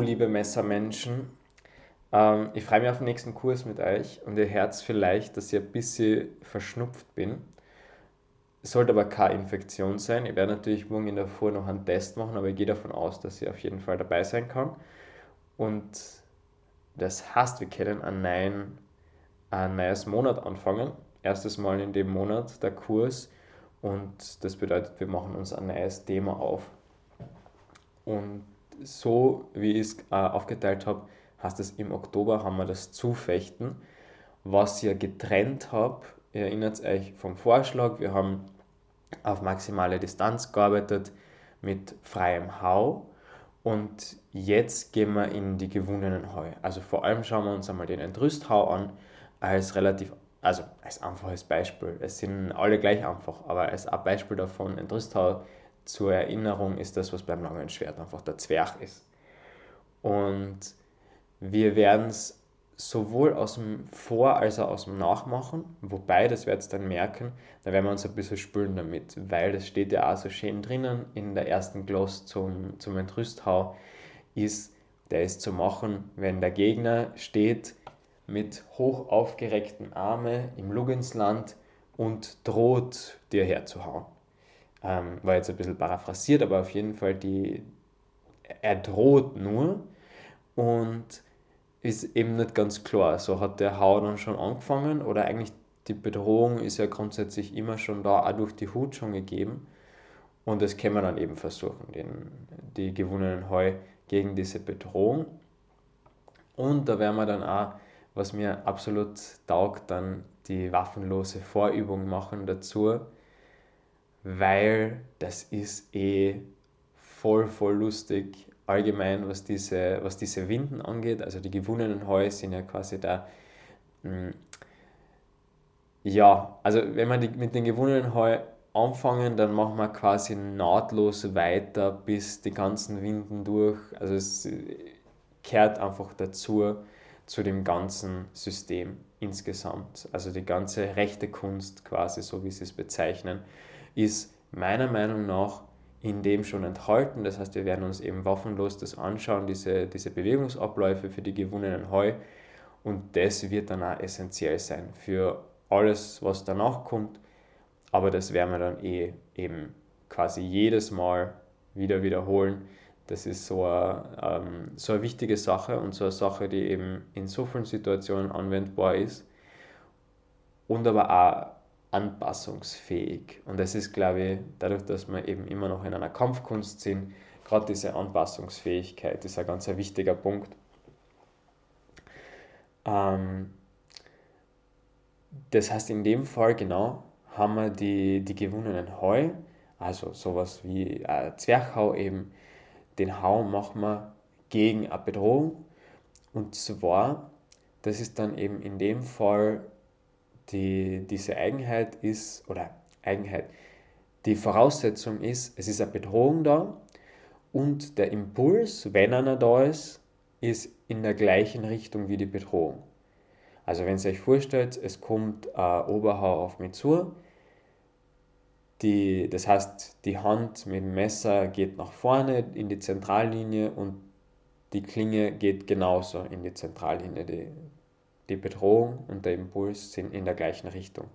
Liebe Messermenschen. Ähm, ich freue mich auf den nächsten Kurs mit euch und ihr hört vielleicht, dass ich ein bisschen verschnupft bin. Sollte aber keine Infektion sein. Ich werde natürlich morgen in der Früh noch einen Test machen, aber ich gehe davon aus, dass ich auf jeden Fall dabei sein kann. Und das heißt, wir können einen neuen, ein neues Monat anfangen. Erstes Mal in dem Monat der Kurs. Und das bedeutet, wir machen uns ein neues Thema auf. Und so, wie ich es äh, aufgeteilt habe, heißt es, im Oktober haben wir das Zufechten, was ich getrennt habe. Ihr erinnert euch vom Vorschlag, wir haben auf maximale Distanz gearbeitet mit freiem Hau und jetzt gehen wir in die gewonnenen Heu. Also vor allem schauen wir uns einmal den Entrüsthau an als relativ, also als einfaches Beispiel. Es sind alle gleich einfach, aber als ein Beispiel davon, Entrüsthau zur Erinnerung ist das, was beim langen Schwert einfach der Zwerg ist. Und wir werden es sowohl aus dem Vor- als auch aus dem Nachmachen, wobei, das werdet ihr dann merken, da werden wir uns ein bisschen spülen damit, weil das steht ja auch so schön drinnen in der ersten Gloss zum, zum Entrüsthau, ist, der ist zu machen, wenn der Gegner steht mit hoch aufgereckten Armen im Luginsland und droht dir herzuhauen. Ähm, war jetzt ein bisschen paraphrasiert, aber auf jeden Fall die, er droht nur und ist eben nicht ganz klar. So hat der Hau dann schon angefangen oder eigentlich die Bedrohung ist ja grundsätzlich immer schon da, auch durch die Hut schon gegeben. Und das können wir dann eben versuchen, den, die gewonnenen Heu gegen diese Bedrohung. Und da werden wir dann auch, was mir absolut taugt, dann die waffenlose Vorübung machen dazu, weil das ist eh voll, voll lustig allgemein, was diese, was diese Winden angeht. Also die gewonnenen Heu sind ja quasi da. Mh, hm, ja, also wenn wir die, mit den gewonnenen Heu anfangen, dann machen wir quasi nahtlos weiter bis die ganzen Winden durch. Also es kehrt einfach dazu, zu dem ganzen System insgesamt. Also die ganze rechte Kunst quasi, so wie sie es bezeichnen, ist meiner Meinung nach in dem schon enthalten. Das heißt, wir werden uns eben waffenlos das anschauen, diese, diese Bewegungsabläufe für die gewonnenen Heu. Und das wird dann auch essentiell sein für alles, was danach kommt. Aber das werden wir dann eh eben quasi jedes Mal wieder wiederholen. Das ist so eine, ähm, so eine wichtige Sache und so eine Sache, die eben in so vielen Situationen anwendbar ist und aber auch anpassungsfähig. Und das ist, glaube ich, dadurch, dass wir eben immer noch in einer Kampfkunst sind, gerade diese Anpassungsfähigkeit ist ein ganz ein wichtiger Punkt. Ähm, das heißt, in dem Fall genau haben wir die, die gewonnenen Heu, also sowas wie äh, Zwerchhau eben, den Hau machen wir gegen eine Bedrohung. Und zwar, das ist dann eben in dem Fall die, diese Eigenheit ist, oder Eigenheit, die Voraussetzung ist, es ist eine Bedrohung da und der Impuls, wenn einer da ist, ist in der gleichen Richtung wie die Bedrohung. Also wenn ihr euch vorstellt, es kommt ein Oberhau auf mich zu, die, das heißt, die Hand mit dem Messer geht nach vorne in die Zentrallinie und die Klinge geht genauso in die Zentrallinie. Die, die Bedrohung und der Impuls sind in der gleichen Richtung.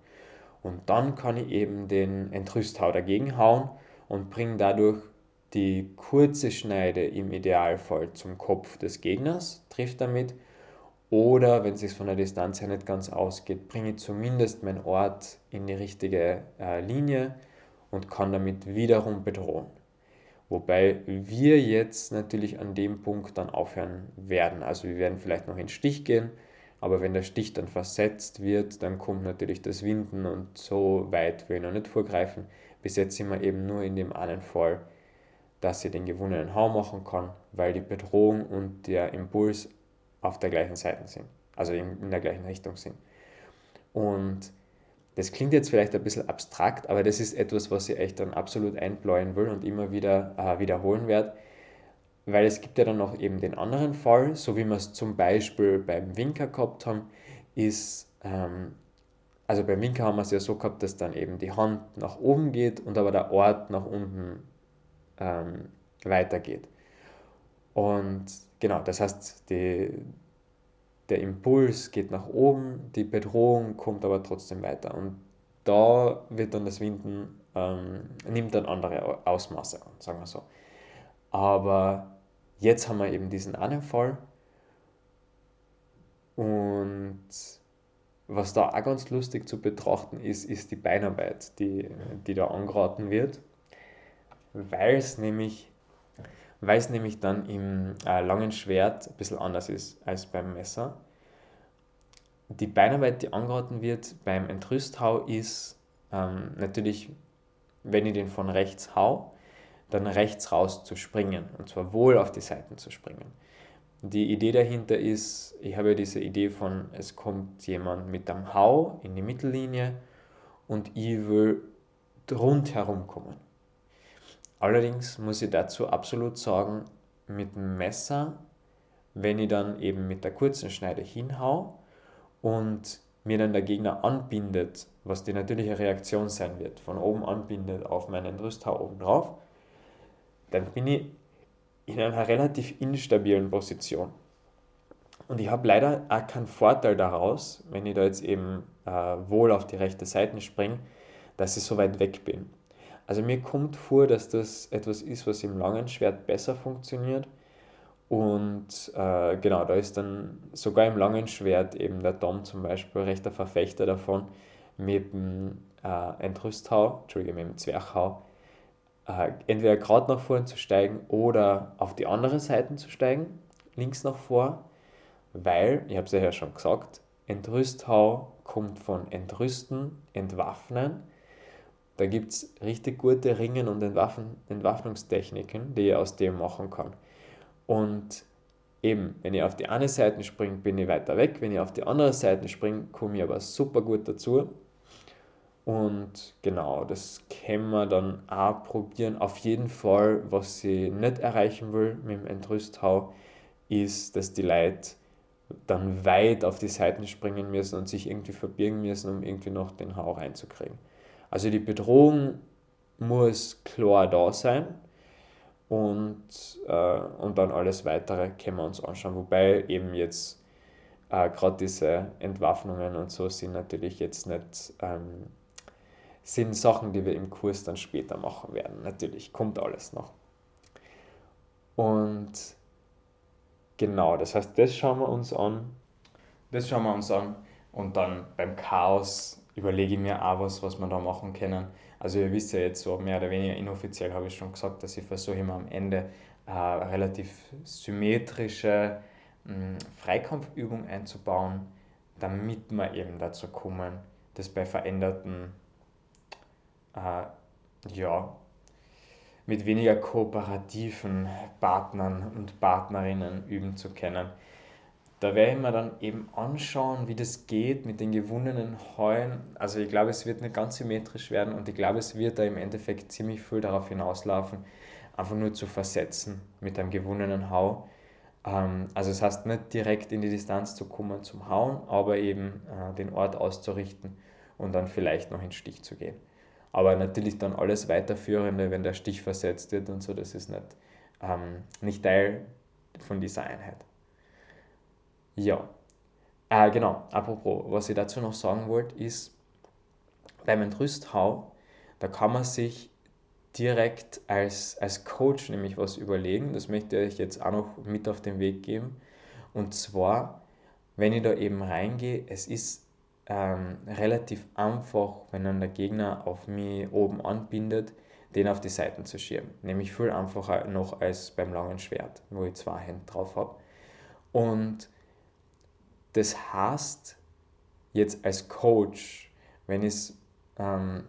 Und dann kann ich eben den Entrüsthau dagegen hauen und bringe dadurch die kurze Schneide im Idealfall zum Kopf des Gegners, trifft damit. Oder wenn es sich von der Distanz her nicht ganz ausgeht, bringe ich zumindest meinen Ort in die richtige äh, Linie und kann damit wiederum bedrohen. Wobei wir jetzt natürlich an dem Punkt dann aufhören werden. Also wir werden vielleicht noch in den Stich gehen, aber wenn der Stich dann versetzt wird, dann kommt natürlich das Winden und so weit will ich noch nicht vorgreifen. Bis jetzt sind wir eben nur in dem einen Fall, dass ich den gewonnenen Hau machen kann, weil die Bedrohung und der Impuls auf der gleichen Seite sind, also in, der gleichen Richtung sind. Und das klingt jetzt vielleicht ein bisschen abstrakt, aber das ist etwas, was ich euch dann absolut einbläuen will und immer wieder äh, wiederholen werde weil es gibt ja dann noch eben den anderen Fall, so wie wir es zum Beispiel beim Winker gehabt haben, ist, ähm, also beim Winker haben wir es ja so gehabt, dass dann eben die Hand nach oben geht und aber der Ort nach unten ähm, weitergeht. Und genau, das heißt, die, der Impuls geht nach oben, die Bedrohung kommt aber trotzdem weiter. Und da wird dann das Winden, ähm, nimmt dann andere Ausmaße an, sagen wir so. Aber jetzt haben wir eben diesen einen Fall. Und was da auch ganz lustig zu betrachten ist, ist die Beinarbeit, die, die da angeraten wird, weil es nämlich, nämlich dann im äh, langen Schwert ein bisschen anders ist als beim Messer. Die Beinarbeit, die angeraten wird beim Entrüsthau, ist ähm, natürlich, wenn ich den von rechts hau, dann rechts raus zu springen und zwar wohl auf die Seiten zu springen. Die Idee dahinter ist, ich habe ja diese Idee von, es kommt jemand mit einem Hau in die Mittellinie und ich will rundherum kommen. Allerdings muss ich dazu absolut sagen, mit dem Messer, wenn ich dann eben mit der kurzen Schneide hinhau und mir dann der Gegner anbindet, was die natürliche Reaktion sein wird, von oben anbindet auf meinen Rüsthau oben drauf, dann bin ich in einer relativ instabilen Position. Und ich habe leider auch keinen Vorteil daraus, wenn ich da jetzt eben äh, wohl auf die rechte Seite springe, dass ich so weit weg bin. Also mir kommt vor, dass das etwas ist, was im langen Schwert besser funktioniert. Und äh, genau, da ist dann sogar im langen Schwert eben der Dom zum Beispiel rechter Verfechter davon, mit dem äh, Entrüsthau, Entschuldigung, mit dem Zwerchhau, äh, entweder gerade nach vorne zu steigen oder auf die andere Seite zu steigen, links nach vor, weil, ich habe es ja schon gesagt, Entrüsthau kommt von Entrüsten, Entwaffnen. Da gibt es richtig gute Ringen und Entwaffen, Entwaffnungstechniken, die ich aus dem machen kann. Und eben, wenn ich auf die eine Seite springe, bin ich weiter weg. Wenn ich auf die andere Seite springe, komme ich aber super gut dazu. Und genau, das können wir dann auch probieren. Auf jeden Fall, was ich nicht erreichen will mit dem Entrüsthau, ist, dass die Leute dann weit auf die Seiten springen müssen und sich irgendwie verbirgen müssen, um irgendwie noch den Hau reinzukriegen. Also die Bedrohung muss klar da sein und, äh, und dann alles weitere können wir uns anschauen. Wobei eben jetzt äh, gerade diese Entwaffnungen und so sind natürlich jetzt nicht ähm, sind Sachen, die wir im Kurs dann später machen werden. Natürlich kommt alles noch. Und genau, das heißt, das schauen wir uns an. Das schauen wir uns an. Und dann beim Chaos überlege ich mir auch was, was wir da machen können. Also ihr wisst ja jetzt so mehr oder weniger inoffiziell habe ich schon gesagt, dass ich versuche immer am Ende äh, relativ symmetrische mh, hm, Freikampfübung einzubauen, damit wir eben dazu kommen, das bei veränderten ja, mit weniger kooperativen Partnern und Partnerinnen üben zu können. Da werde ich mir dann eben anschauen, wie das geht mit den gewonnenen Heuen. Also ich glaube, es wird nicht ganz symmetrisch werden und ich glaube, es wird da im Endeffekt ziemlich viel darauf hinauslaufen, einfach nur zu versetzen mit einem gewonnenen Hau. Ähm, also es das heißt nicht direkt in die Distanz zu kommen zum Hauen, aber eben äh, den Ort auszurichten und dann vielleicht noch in Stich zu gehen. Aber natürlich dann alles Weiterführende, wenn der Stich versetzt wird und so, das ist nicht, ähm, nicht Teil von dieser Einheit. Ja, äh, genau, apropos, was ich dazu noch sagen wollte, ist, beim Entrüsthau, da kann man sich direkt als, als Coach nämlich was überlegen. Das möchte ich euch jetzt auch noch mit auf den Weg geben. Und zwar, wenn ich da eben reingehe, es ist ähm, relativ einfach, wenn dann der Gegner auf mich oben anbindet, den auf die Seiten zu schieben. Nämlich viel einfacher noch als beim langen Schwert, wo ich zwei Hände drauf habe. Und das heißt, jetzt als Coach, wenn ich ähm,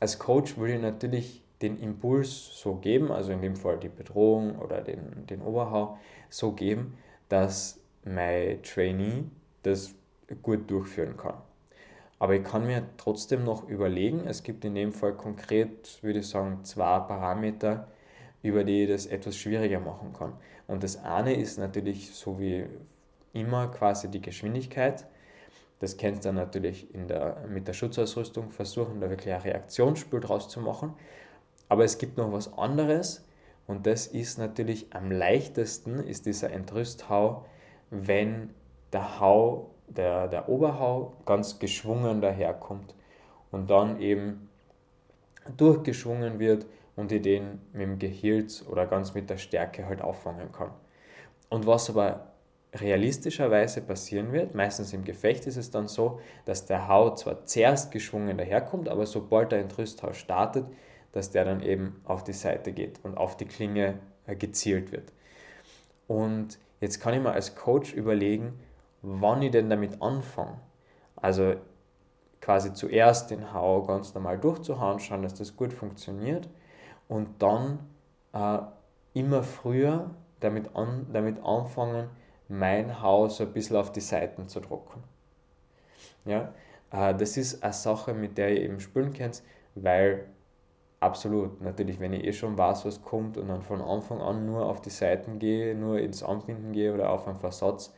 als Coach würde ich natürlich den Impuls so geben, also in dem Fall die Bedrohung oder den, den Oberhau, so geben, dass mein Trainee das gut durchführen kann. Aber ich kann mir trotzdem noch überlegen, es gibt in dem Fall konkret, würde ich sagen, zwei Parameter, über die ich das etwas schwieriger machen kann. Und das eine ist natürlich so wie immer quasi die Geschwindigkeit. Das kennst du dann natürlich in der, mit der Schutzausrüstung, versuchen da wirklich ein Reaktionsspiel draus zu machen. Aber es gibt noch was anderes Und das ist natürlich am leichtesten, ist dieser Entrüsthau, wenn der Hau, der, der Oberhau ganz geschwungen daherkommt und dann eben durchgeschwungen wird und die den mit dem Gehilz oder ganz mit der Stärke halt auffangen kann. Und was aber realistischerweise passieren wird, meistens im Gefecht ist es dann so, dass der Hau zwar zuerst geschwungen daherkommt, aber sobald der Entrüsthau startet, dass der dann eben auf die Seite geht und auf die Klinge äh, gezielt wird. Und jetzt kann ich mir als Coach überlegen, wann ich denn damit anfange. Also quasi zuerst den Hau ganz normal durchzuhauen, schauen, dass das gut funktioniert und dann äh, immer früher damit, an, damit anfangen, mein Haus so ein bisschen auf die Seiten zu drucken. Ja, äh, das ist eine Sache, mit der ihr eben spielen könnt, weil absolut, natürlich, wenn ich eh schon weiß, was kommt und dann von Anfang an nur auf die Seiten gehe, nur ins Anbinden gehe oder auf einen Versatz,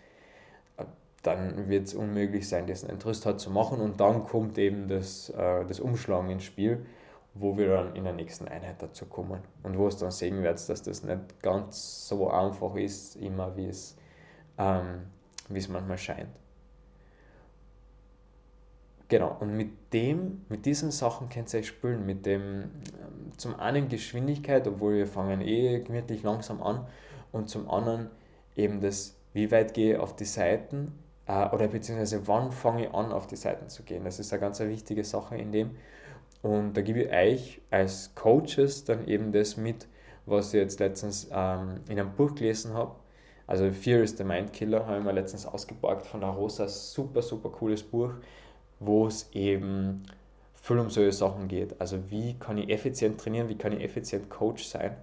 dann wird es unmöglich sein, diesen Entrüst halt zu machen. Und dann kommt eben das, äh, das Umschlagen ins Spiel wo wir dann in der nächsten Einheit dazu kommen. Und wo es dann sehen wird, dass das nicht ganz so einfach ist, immer wie es, ähm, wie es manchmal scheint. Genau, und mit dem, mit diesen Sachen könnt ihr euch spielen, mit dem ähm, zum einen Geschwindigkeit, obwohl wir fangen eh gemütlich langsam an, und zum anderen eben das, wie weit gehe ich auf die Seiten äh, oder beziehungsweise wann fange ich an, auf die Seiten zu gehen. Das ist eine ganz wichtige Sache in dem. Und da gebe ich euch als Coaches dann eben das mit, was ich jetzt letztens ähm, in einem Buch gelesen habe. Also Fear is the Mind Killer habe ich mir letztens ausgeborgt von der Rosa. Super, super cooles Buch, wo es eben viel um solche Sachen geht. Also wie kann ich effizient trainieren, wie kann ich effizient Coach sein.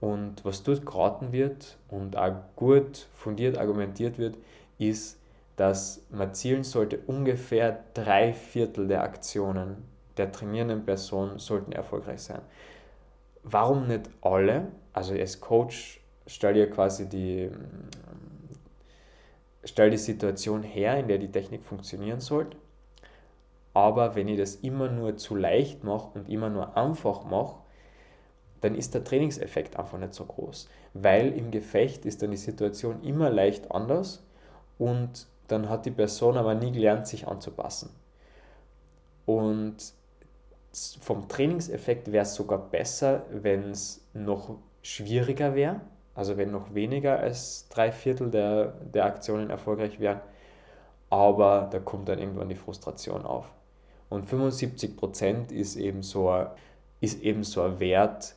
Und was dort geraten wird und auch gut fundiert argumentiert wird, ist, dass man zielen sollte, ungefähr drei Viertel der Aktionen der trainierenden Person sollten erfolgreich sein. Warum nicht alle? Also als Coach stell dir quasi die, stell die Situation her, in der die Technik funktionieren sollte. Aber wenn ich das immer nur zu leicht mache und immer nur einfach mache, dann ist der Trainingseffekt einfach nicht so groß. Weil im Gefecht ist dann die Situation immer leicht anders und dann hat die Person aber nie gelernt, sich anzupassen. Und vom Trainingseffekt wäre es sogar besser, wenn es noch schwieriger wäre, also wenn noch weniger als drei Viertel der, der Aktionen erfolgreich wären, aber da kommt dann irgendwann die Frustration auf. Und 75% ist so ist eben so ein Wert,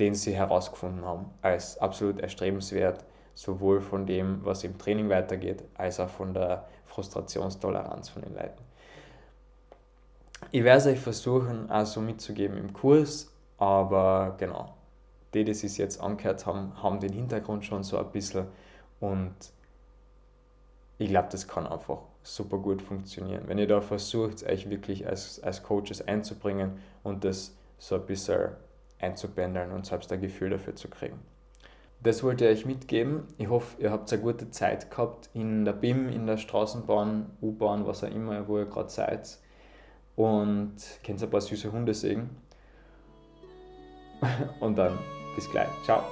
den sie herausgefunden haben, als absolut erstrebenswert, sowohl von dem, was im Training weitergeht, als auch von der Frustrationstoleranz von den Leuten. Ich werde es euch versuchen, auch so mitzugeben im Kurs, aber genau, die, die es jetzt angehört haben, haben den Hintergrund schon so ein bisschen und ich glaube, das kann einfach super gut funktionieren. Wenn ihr da versucht, euch wirklich als, als Coaches einzubringen und das so ein bisschen einzubändeln und selbst ein Gefühl dafür zu kriegen. Das wollte ich euch mitgeben. Ich hoffe, ihr habt eine gute Zeit gehabt in der BIM, in der Straßenbahn, U-Bahn, was auch immer, wo ihr gerade seid und könnt ein paar süße Hunde sehen. Und dann bis gleich. Ciao.